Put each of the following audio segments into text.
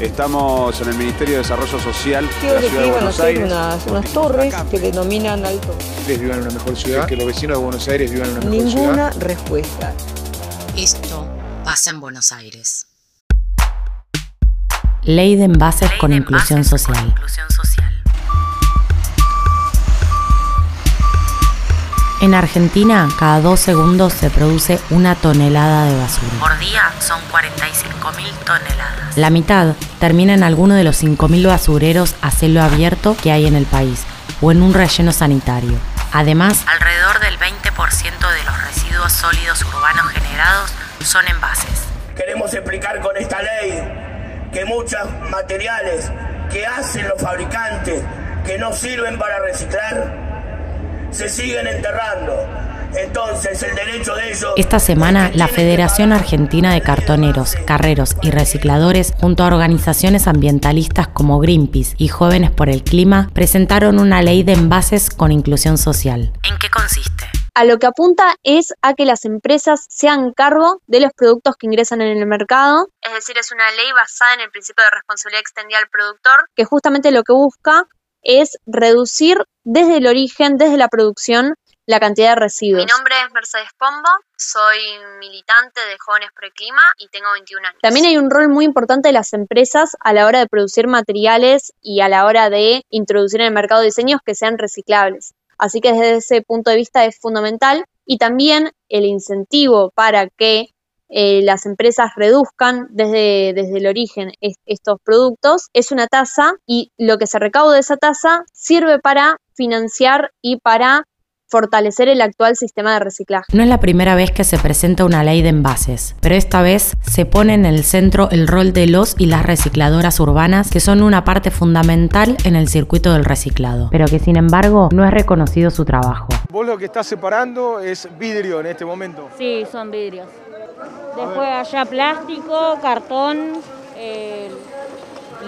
Estamos en el Ministerio de Desarrollo Social de la que Ciudad de Buenos hacer Aires. unas, unas torres que denominan alto. ustedes vivan en una mejor ciudad, que los vecinos de Buenos Aires vivan en una mejor ciudad. Ninguna respuesta. Esto pasa en Buenos Aires. Ley de envases con inclusión social. En Argentina, cada dos segundos se produce una tonelada de basura. Por día son 45.000 toneladas. La mitad termina en alguno de los 5.000 basureros a cielo abierto que hay en el país o en un relleno sanitario. Además, Alrededor del 20% de los residuos sólidos urbanos generados son envases. Queremos explicar con esta ley que muchos materiales que hacen los fabricantes que no sirven para reciclar se siguen enterrando. Entonces el derecho de ellos... esta semana la Federación Argentina de Cartoneros, Carreros y Recicladores, junto a organizaciones ambientalistas como Greenpeace y Jóvenes por el Clima, presentaron una ley de envases con inclusión social. ¿En qué consiste? a lo que apunta es a que las empresas se hagan cargo de los productos que ingresan en el mercado. Es decir, es una ley basada en el principio de responsabilidad extendida al productor, que justamente lo que busca es reducir desde el origen, desde la producción, la cantidad de residuos. Mi nombre es Mercedes Pombo, soy militante de Jóvenes por el Clima y tengo 21 años. También hay un rol muy importante de las empresas a la hora de producir materiales y a la hora de introducir en el mercado diseños que sean reciclables. Así que desde ese punto de vista es fundamental y también el incentivo para que eh, las empresas reduzcan desde, desde el origen est estos productos es una tasa y lo que se recauda de esa tasa sirve para financiar y para fortalecer el actual sistema de reciclaje. No es la primera vez que se presenta una ley de envases, pero esta vez se pone en el centro el rol de los y las recicladoras urbanas, que son una parte fundamental en el circuito del reciclado, pero que sin embargo no es reconocido su trabajo. Vos lo que estás separando es vidrio en este momento. Sí, son vidrios. Después allá plástico, cartón, eh,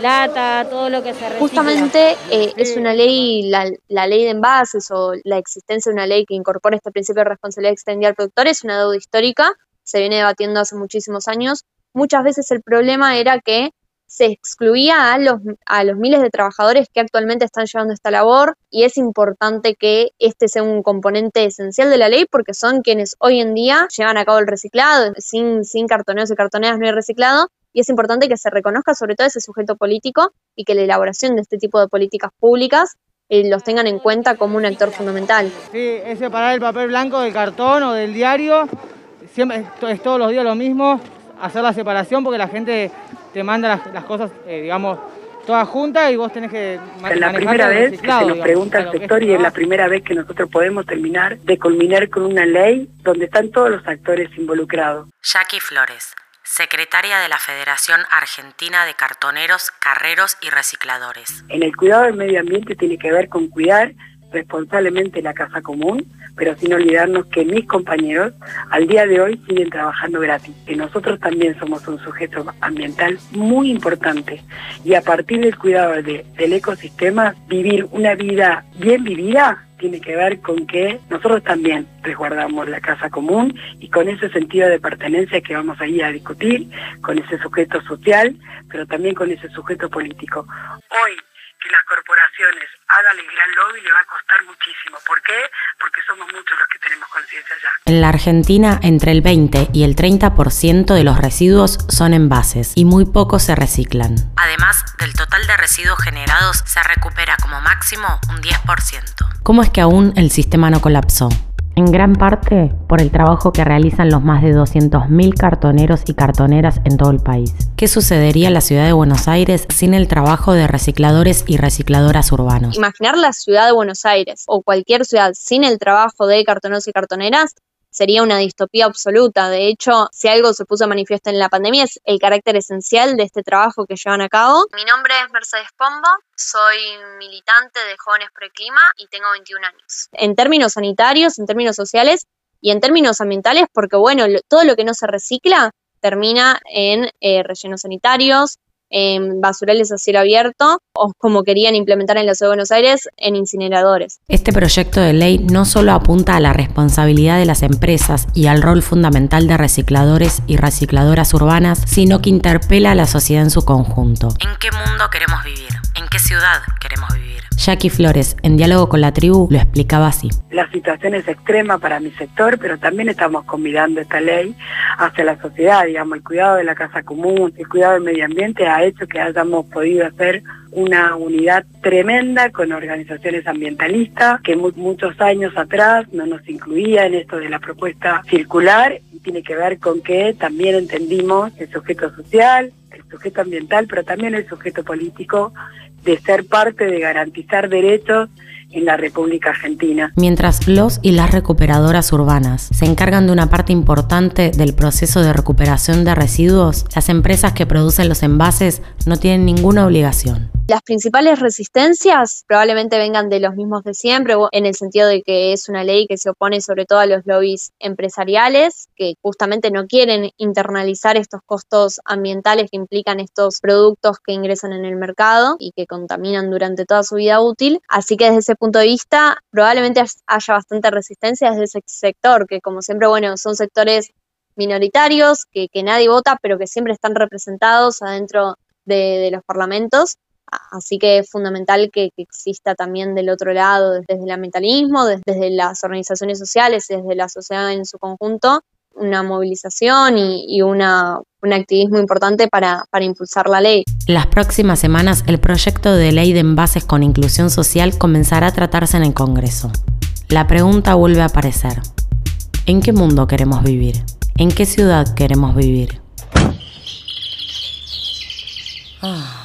lata, todo lo que se recicla. Justamente eh, es una ley, la, la, ley de envases o la existencia de una ley que incorpora este principio de responsabilidad extendida al productor es una deuda histórica, se viene debatiendo hace muchísimos años. Muchas veces el problema era que se excluía a los, a los miles de trabajadores que actualmente están llevando esta labor y es importante que este sea un componente esencial de la ley porque son quienes hoy en día llevan a cabo el reciclado. Sin, sin cartoneos y cartoneras no hay reciclado y es importante que se reconozca sobre todo ese sujeto político y que la elaboración de este tipo de políticas públicas eh, los tengan en cuenta como un actor fundamental. Sí, es separar el papel blanco del cartón o del diario, siempre es todos los días lo mismo, hacer la separación porque la gente te manda las, las cosas, eh, digamos, todas juntas y vos tenés que Es la primera vez que se nos digamos, pregunta al sector y es la primera vez que nosotros podemos terminar de culminar con una ley donde están todos los actores involucrados. Jackie Flores, secretaria de la Federación Argentina de Cartoneros, Carreros y Recicladores. En el cuidado del medio ambiente tiene que ver con cuidar responsablemente la casa común, pero sin olvidarnos que mis compañeros al día de hoy siguen trabajando gratis, que nosotros también somos un sujeto ambiental muy importante y a partir del cuidado de, del ecosistema, vivir una vida bien vivida tiene que ver con que nosotros también resguardamos la casa común y con ese sentido de pertenencia que vamos a ir a discutir, con ese sujeto social, pero también con ese sujeto político. Hoy que las corporaciones hagan el gran lobby le va a costar muchísimo. ¿Por qué? Porque somos muchos los que tenemos conciencia ya. En la Argentina, entre el 20 y el 30% de los residuos son envases y muy pocos se reciclan. Además, del total de residuos generados se recupera como máximo un 10%. ¿Cómo es que aún el sistema no colapsó? En gran parte por el trabajo que realizan los más de 200.000 cartoneros y cartoneras en todo el país. ¿Qué sucedería en la ciudad de Buenos Aires sin el trabajo de recicladores y recicladoras urbanos? Imaginar la ciudad de Buenos Aires o cualquier ciudad sin el trabajo de cartoneros y cartoneras sería una distopía absoluta. De hecho, si algo se puso manifiesto en la pandemia es el carácter esencial de este trabajo que llevan a cabo. Mi nombre es Mercedes Pombo, soy militante de Jóvenes por el Clima y tengo 21 años. En términos sanitarios, en términos sociales y en términos ambientales, porque bueno, todo lo que no se recicla termina en eh, rellenos sanitarios, en basurales a cielo abierto o como querían implementar en la Ciudad de Buenos Aires en incineradores. Este proyecto de ley no solo apunta a la responsabilidad de las empresas y al rol fundamental de recicladores y recicladoras urbanas, sino que interpela a la sociedad en su conjunto. ¿En qué mundo queremos vivir? ¿En qué ciudad queremos vivir? Jackie Flores, en diálogo con la tribu, lo explicaba así. La situación es extrema para mi sector, pero también estamos convidando esta ley hacia la sociedad, digamos, el cuidado de la casa común, el cuidado del medio ambiente ha hecho que hayamos podido hacer una unidad tremenda con organizaciones ambientalistas que muchos años atrás no nos incluía en esto de la propuesta circular y tiene que ver con que también entendimos el sujeto social, el sujeto ambiental, pero también el sujeto político de ser parte de garantizar derechos en la República Argentina. Mientras los y las recuperadoras urbanas se encargan de una parte importante del proceso de recuperación de residuos, las empresas que producen los envases no tienen ninguna obligación. Las principales resistencias probablemente vengan de los mismos de siempre, en el sentido de que es una ley que se opone sobre todo a los lobbies empresariales, que justamente no quieren internalizar estos costos ambientales que implican estos productos que ingresan en el mercado y que contaminan durante toda su vida útil. Así que desde ese punto de vista, probablemente haya bastante resistencia desde ese sector, que como siempre, bueno, son sectores minoritarios, que, nadie vota, pero que siempre están representados adentro de los parlamentos Así que es fundamental que, exista también del otro lado, desde el ambientalismo, desde, las organizaciones sociales, desde la sociedad en su conjunto, una movilización y, un activismo importante para, para impulsar la ley. Las próximas semanas el proyecto de ley de envases con inclusión social comenzará a tratarse en el Congreso. La pregunta vuelve a aparecer. ¿En qué mundo queremos vivir? ¿En qué ciudad queremos vivir? Ah.